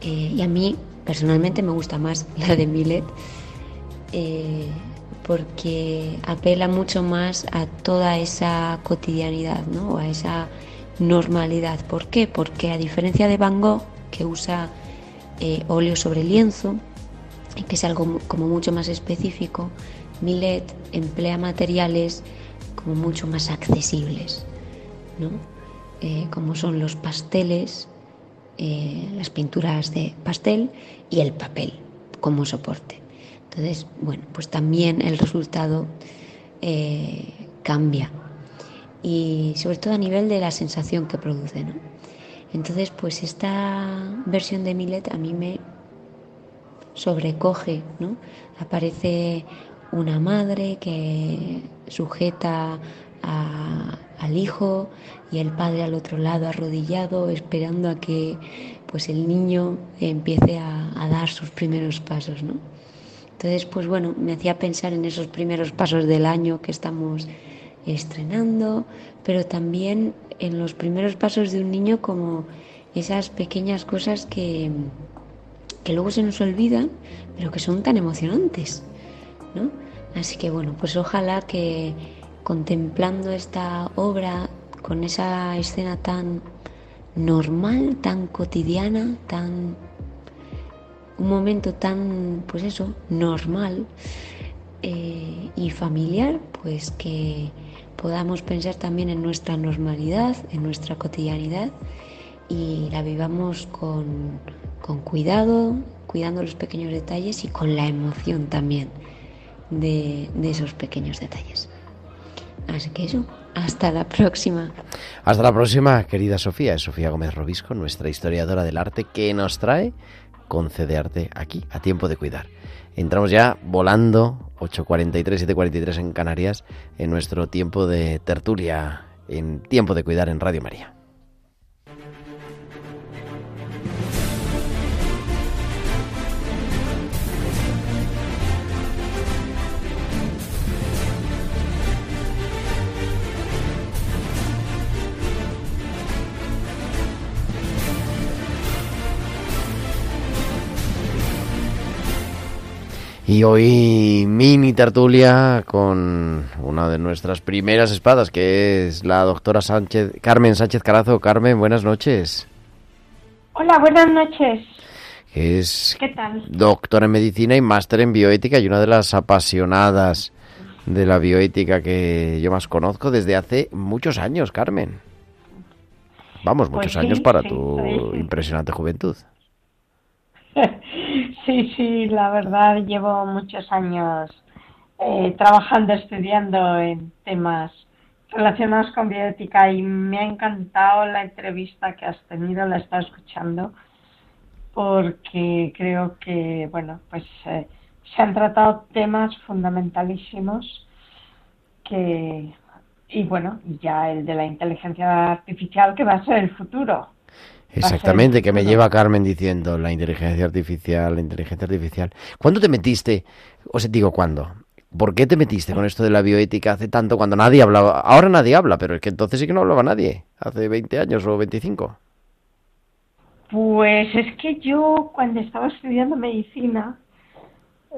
Eh, y a mí personalmente me gusta más [laughs] la de Millet eh, porque apela mucho más a toda esa cotidianidad, ¿no? a esa normalidad. ¿Por qué? Porque a diferencia de Van Gogh, que usa eh, óleo sobre lienzo, que es algo como mucho más específico, Millet emplea materiales como mucho más accesibles, ¿no? Eh, como son los pasteles, eh, las pinturas de pastel y el papel como soporte. Entonces, bueno, pues también el resultado eh, cambia y sobre todo a nivel de la sensación que produce, ¿no? Entonces, pues esta versión de Millet a mí me sobrecoge, ¿no? Aparece una madre que sujeta al hijo y el padre al otro lado arrodillado esperando a que pues el niño empiece a, a dar sus primeros pasos, ¿no? Entonces, pues bueno, me hacía pensar en esos primeros pasos del año que estamos estrenando, pero también en los primeros pasos de un niño como esas pequeñas cosas que, que luego se nos olvidan, pero que son tan emocionantes, ¿no? Así que bueno, pues ojalá que contemplando esta obra con esa escena tan normal, tan cotidiana, tan un momento tan, pues eso, normal eh, y familiar, pues que podamos pensar también en nuestra normalidad, en nuestra cotidianidad y la vivamos con, con cuidado, cuidando los pequeños detalles y con la emoción también de, de esos pequeños detalles. Así que eso, hasta la próxima. Hasta la próxima, querida Sofía. Es Sofía Gómez Robisco, nuestra historiadora del arte, que nos trae concederarte aquí, a tiempo de cuidar. Entramos ya volando, 8.43, 7.43 en Canarias, en nuestro tiempo de tertulia, en tiempo de cuidar en Radio María. Y hoy mini tertulia con una de nuestras primeras espadas, que es la doctora Sánchez, Carmen Sánchez Carazo. Carmen, buenas noches. Hola, buenas noches. Que es ¿Qué tal? doctora en medicina y máster en bioética y una de las apasionadas de la bioética que yo más conozco desde hace muchos años, Carmen. Vamos, Pues muchos sí, años para sí, tu sí. impresionante juventud. [laughs] Sí, sí, la verdad llevo muchos años eh, trabajando, estudiando en temas relacionados con bioética y me ha encantado la entrevista que has tenido, la he estado escuchando porque creo que, bueno, pues eh, se han tratado temas fundamentalísimos que, y bueno, ya el de la inteligencia artificial que va a ser el futuro. Exactamente, que me lleva Carmen diciendo la inteligencia artificial, la inteligencia artificial. ¿Cuándo te metiste? O sea, digo, ¿cuándo? ¿Por qué te metiste con esto de la bioética hace tanto cuando nadie hablaba? Ahora nadie habla, pero es que entonces sí que no hablaba nadie, hace 20 años o 25. Pues es que yo cuando estaba estudiando medicina,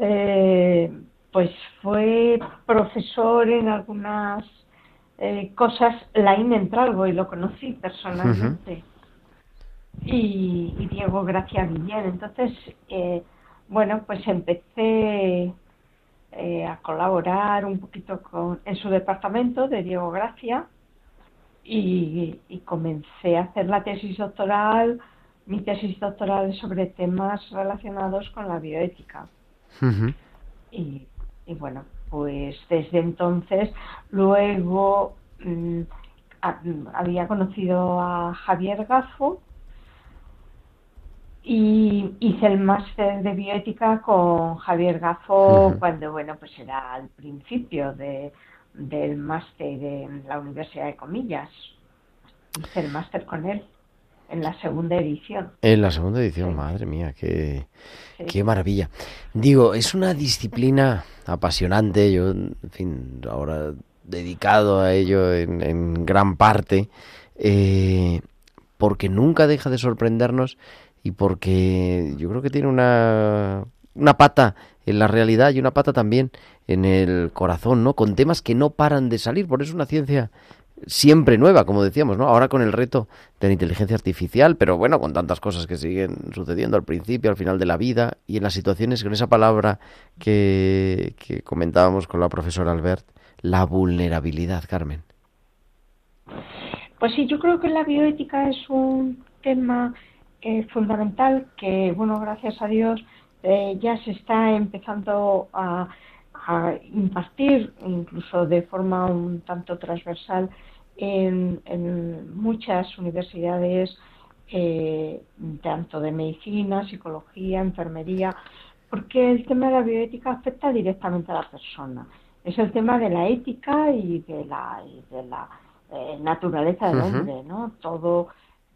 eh, pues fue profesor en algunas eh, cosas Laín Entralgo y lo conocí personalmente. Y, y Diego Gracia Guillén. Entonces, eh, bueno, pues empecé eh, a colaborar un poquito con, en su departamento de Diego Gracia y, y comencé a hacer la tesis doctoral, mi tesis doctoral sobre temas relacionados con la bioética. Y, y bueno, pues desde entonces, luego mm, a- había conocido a Javier Gafo y hice el máster de bioética con Javier Ujú. cuando, bueno, pues era al principio de, del máster en la Universidad de Comillas. Hice el máster con él en la segunda edición. En la segunda edición, Sí. madre mía, qué, Sí. qué maravilla. Digo, es una disciplina apasionante, yo, en fin, ahora dedicado a ello en, en gran parte, eh, porque nunca deja de sorprendernos y porque yo creo que tiene una, una pata en la realidad y una pata también en el corazón, ¿no? Con temas que no paran de salir, por eso es una ciencia siempre nueva, como decíamos, ¿no? Ahora con el reto de la inteligencia artificial, pero bueno, con tantas cosas que siguen sucediendo al principio, al final de la vida, y en las situaciones con esa palabra que, que comentábamos con la profesora Albert, la vulnerabilidad, Carmen. Pues sí, yo creo que la bioética es un tema eh, fundamental que, bueno, gracias a Dios eh, ya se está empezando a, a impartir, incluso de forma un tanto transversal, en, en muchas universidades, eh, tanto de medicina, psicología, enfermería, porque el tema de la bioética afecta directamente a la persona. Es el tema de la ética y de la, y de la eh, naturaleza del Ujú. hombre, ¿no? Todo,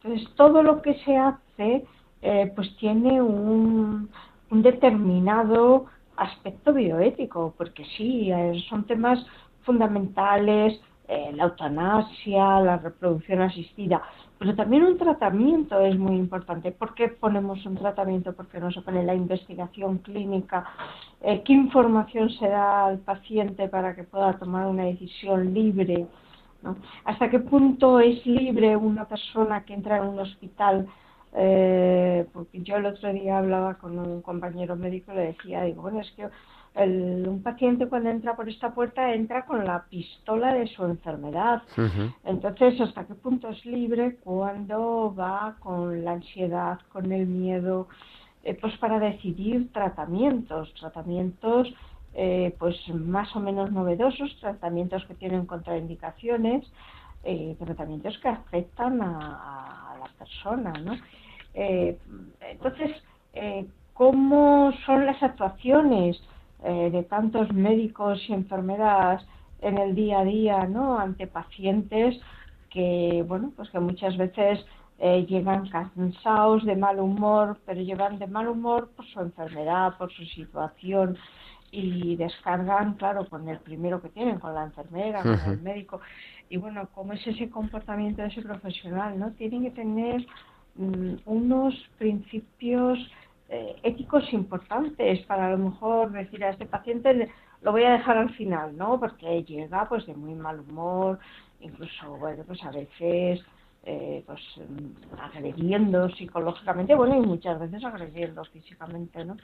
entonces todo lo que se hace, eh, pues tiene un, determinado aspecto bioético, porque sí, eh, son temas fundamentales, eh, la eutanasia, la reproducción asistida, pero también un tratamiento es muy importante. ¿Por qué ponemos un tratamiento? ¿Por qué no se pone la investigación clínica? Eh, ¿Qué información se da al paciente para que pueda tomar una decisión libre? ¿No? ¿Hasta qué punto es libre una persona que entra en un hospital? Eh, porque yo el otro día hablaba con un compañero médico y le decía, digo, bueno, es que el- un paciente cuando entra por esta puerta entra con la pistola de su enfermedad. Entonces, ¿hasta qué punto es libre cuando va con la ansiedad, con el miedo, eh, pues para decidir tratamientos, tratamientos eh, pues más o menos novedosos, tratamientos que tienen contraindicaciones, eh, tratamientos que afectan a, la persona, ¿no? Eh, entonces, eh, ¿cómo son las actuaciones eh, de tantos médicos y enfermeras en el día a día, ¿no? Ante pacientes que, bueno, pues que muchas veces llegan cansados, de mal humor, pero llevan de mal humor por su enfermedad, por su situación y descargan, claro, con el primero que tienen, con la enfermera, con el médico. Y bueno, ¿cómo es ese comportamiento de ese profesional? ¿no? Tienen que tener mm, unos principios eh, éticos importantes para a lo mejor decir a este paciente lo voy a dejar al final, ¿no? Porque llega pues de muy mal humor, incluso, bueno, pues a veces eh, pues mm, agrediendo psicológicamente, bueno, y muchas veces agrediendo físicamente, ¿no?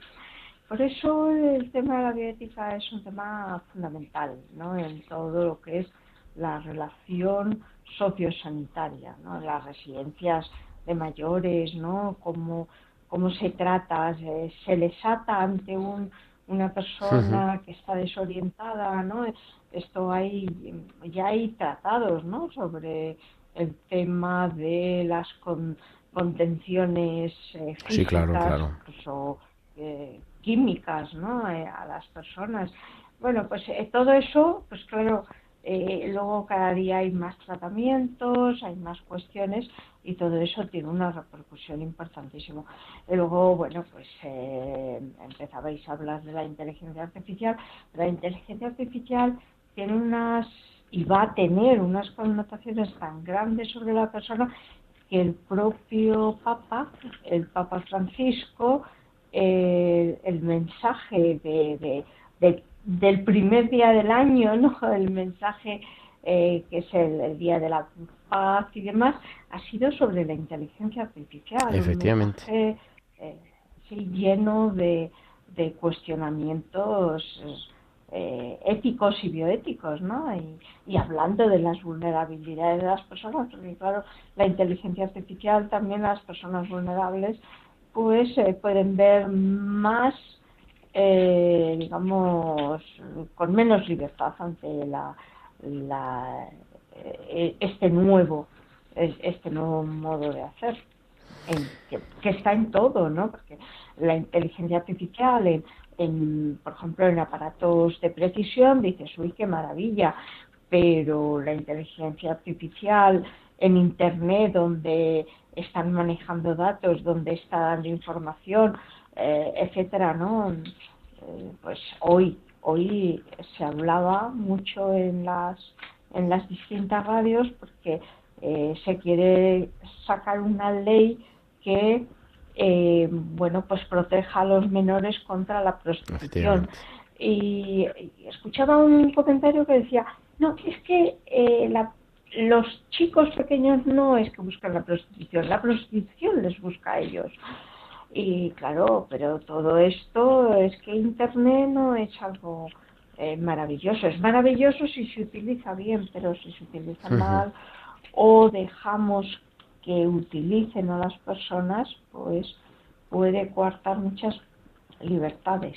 Por eso el tema de la bioética es un tema fundamental, ¿no? En todo lo que es la relación sociosanitaria, ¿no? Las residencias de mayores, ¿no? Cómo, cómo se trata, se, se les ata ante un, una persona que está desorientada, ¿no? Esto hay, ya hay tratados, ¿no? Sobre el tema de las con- contenciones eh, físicas, Sí, claro, claro. incluso eh, químicas, ¿no? Eh, a las personas. Bueno, pues eh, todo eso, pues claro, eh, luego cada día hay más tratamientos, hay más cuestiones y todo eso tiene una repercusión importantísima. Y luego, bueno, pues eh, empezabais a hablar de la inteligencia artificial. La inteligencia artificial tiene unas y va a tener unas connotaciones tan grandes sobre la persona que el propio Papa, el Papa Francisco, eh, el mensaje de, de- de- del primer día del año, ¿no? el mensaje eh, que es el, el día de la paz y demás, ha sido sobre la inteligencia artificial. un Efectivamente. mensaje, eh, sí, lleno de, de cuestionamientos eh, éticos y bioéticos, ¿no? Y, y hablando de las vulnerabilidades de las personas, porque claro, la inteligencia artificial también las personas vulnerables pues eh, pueden ver más, eh, digamos, con menos libertad ante la, la, eh, este nuevo, es- este nuevo modo de hacer, en- que, que está en todo, ¿no? Porque la inteligencia artificial, en, en, por ejemplo, en aparatos de precisión, dices, uy, qué maravilla, pero la inteligencia artificial en Internet, donde están manejando datos, donde está dando información, eh, etcétera, ¿no? Eh, pues hoy, hoy se hablaba mucho en las en las distintas radios porque eh, se quiere sacar una ley que eh, bueno pues proteja a los menores contra la prostitución y, y escuchaba un comentario que decía no es que eh, la- los chicos pequeños no es que buscan la prostitución la prostitución les busca a ellos y claro, pero todo esto es que Internet no es algo eh, maravilloso. Es maravilloso si se utiliza bien, pero si se utiliza mal o dejamos que utilicen a las personas, pues puede coartar muchas libertades.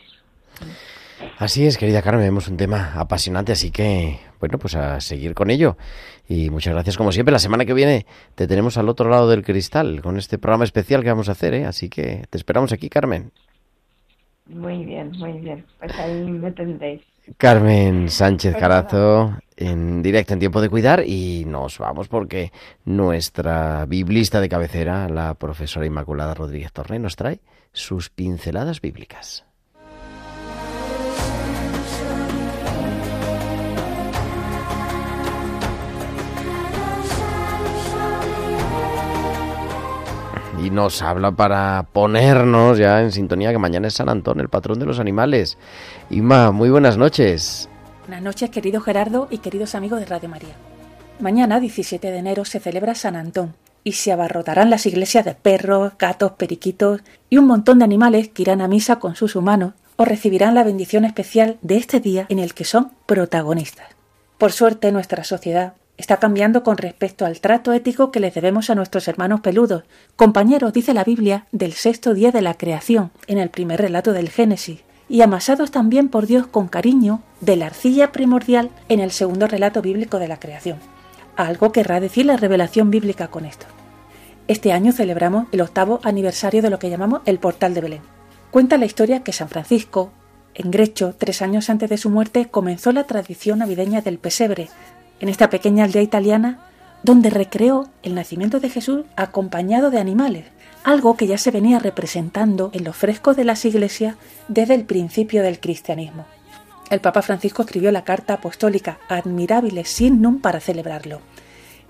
Así es, querida Carmen, vemos un tema apasionante, así que, bueno, pues a seguir con ello. Y muchas gracias como siempre. La semana que viene te tenemos al otro lado del cristal con este programa especial que vamos a hacer, ¿eh? Así que te esperamos aquí, Carmen. Muy bien, muy bien. Pues ahí me tendréis. Carmen Sánchez Pues Carazo en directo en Tiempo de Cuidar y nos vamos porque nuestra biblista de cabecera, la profesora Inmaculada Rodríguez Torre, nos trae sus pinceladas bíblicas. Y nos habla para ponernos ya en sintonía que mañana es San Antón, el patrón de los animales. Inma, muy buenas noches. Buenas noches, querido Gerardo y queridos amigos de Radio María. Mañana, 17 de enero, se celebra San Antón y se abarrotarán las iglesias de perros, gatos, periquitos y un montón de animales que irán a misa con sus humanos o recibirán la bendición especial de este día en el que son protagonistas. Por suerte, nuestra sociedad está cambiando con respecto al trato ético que les debemos a nuestros hermanos peludos, compañeros, dice la Biblia, del sexto día de la creación, en el primer relato del Génesis, y amasados también por Dios con cariño de la arcilla primordial en el segundo relato bíblico de la creación. Algo querrá decir la revelación bíblica con esto. Este año celebramos el octavo aniversario de lo que llamamos el Portal de Belén. Cuenta la historia que San Francisco, en Grecho, tres años antes de su muerte, comenzó la tradición navideña del pesebre, en esta pequeña aldea italiana, donde recreó el nacimiento de Jesús acompañado de animales, algo que ya se venía representando en los frescos de las iglesias desde el principio del cristianismo. El Papa Francisco escribió la carta apostólica Admirabile Signum para celebrarlo.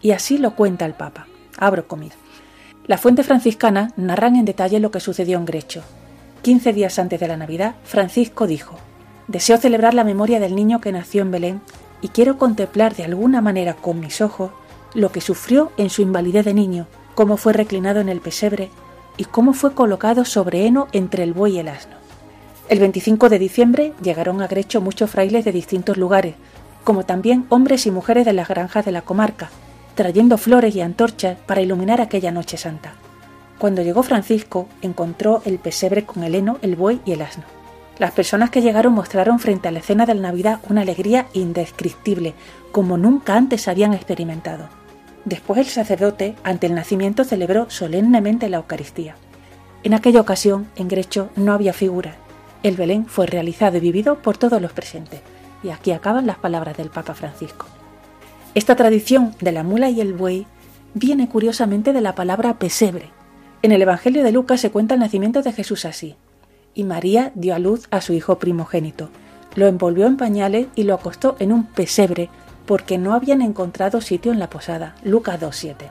Y así lo cuenta el Papa. Abro comida. Las fuentes franciscanas narran en detalle lo que sucedió en Grecho. Quince días antes de la Navidad, Francisco dijo, Deseo celebrar la memoria del niño que nació en Belén y quiero contemplar de alguna manera con mis ojos lo que sufrió en su invalidez de niño, cómo fue reclinado en el pesebre y cómo fue colocado sobre heno entre el buey y el asno. El 25 de diciembre llegaron a Grecho muchos frailes de distintos lugares, como también hombres y mujeres de las granjas de la comarca, trayendo flores y antorchas para iluminar aquella noche santa. Cuando llegó Francisco, encontró el pesebre con el heno, el buey y el asno. Las personas que llegaron mostraron frente a la escena de la Navidad una alegría indescriptible, como nunca antes habían experimentado. Después el sacerdote, ante el nacimiento, celebró solemnemente la Eucaristía. En aquella ocasión, en Grecho, no había figuras. El Belén fue realizado y vivido por todos los presentes. Y aquí acaban las palabras del Papa Francisco. Esta tradición de la mula y el buey viene curiosamente de la palabra pesebre. En el Evangelio de Lucas se cuenta el nacimiento de Jesús así. Y María dio a luz a su hijo primogénito. Lo envolvió en pañales y lo acostó en un pesebre porque no habían encontrado sitio en la posada. Lucas 2.7.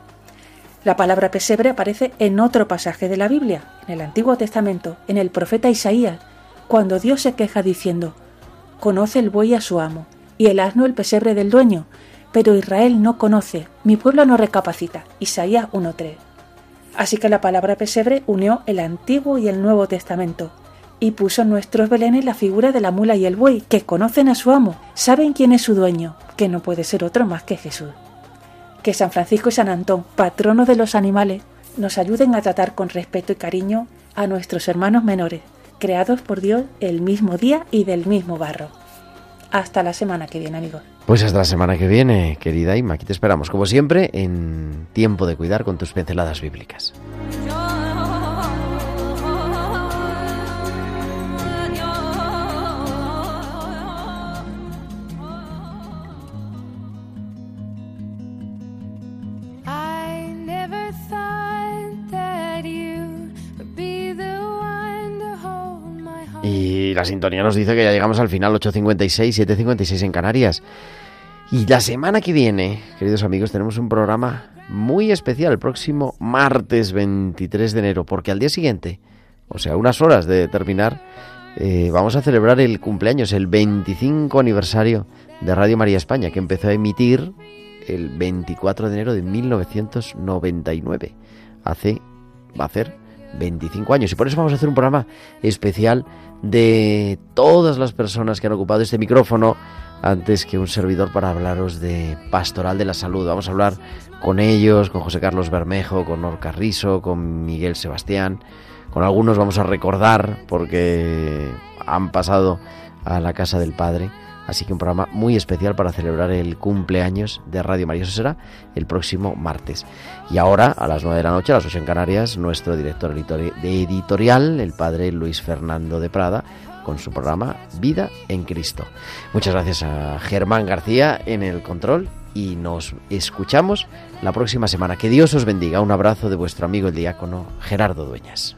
La palabra pesebre aparece en otro pasaje de la Biblia, en el Antiguo Testamento, en el profeta Isaías, cuando Dios se queja diciendo, Conoce el buey a su amo, y el asno el pesebre del dueño, pero Israel no conoce, mi pueblo no recapacita. Isaías 1.3. Así que la palabra pesebre unió el Antiguo y el Nuevo Testamento, y puso en nuestros belenes la figura de la mula y el buey, que conocen a su amo, saben quién es su dueño, que no puede ser otro más que Jesús. Que San Francisco y San Antón, patronos de los animales, nos ayuden a tratar con respeto y cariño a nuestros hermanos menores, creados por Dios el mismo día y del mismo barro. Hasta la semana que viene, amigos. Pues hasta la semana que viene, querida Ima. Aquí te esperamos, como siempre, en Tiempo de Cuidar con tus pinceladas bíblicas. Y la sintonía nos dice que ya llegamos al final, 8.56, 7.56 en Canarias. Y la semana que viene, queridos amigos, tenemos un programa muy especial el próximo martes 23 de enero, porque al día siguiente, o sea, unas horas de terminar, eh, vamos a celebrar el cumpleaños, el 25 aniversario de Radio María España, que empezó a emitir el 24 de enero de 1999. Hace, va a hacer 25 años. Y por eso vamos a hacer un programa especial de todas las personas que han ocupado este micrófono antes que un servidor para hablaros de Pastoral de la Salud. Vamos a hablar con ellos, con José Carlos Bermejo, con Nor Carrizo, con Miguel Sebastián. Con algunos vamos a recordar porque han pasado a la casa del Padre. Así que un programa muy especial para celebrar el cumpleaños de Radio María. Eso será el próximo martes. Y ahora, a las 9 de la noche, a las 8 en Canarias, nuestro director de editorial, el padre Luis Fernando de Prada, con su programa Vida en Cristo. Muchas gracias a Germán García en el control y nos escuchamos la próxima semana. Que Dios os bendiga. Un abrazo de vuestro amigo el diácono Gerardo Dueñas.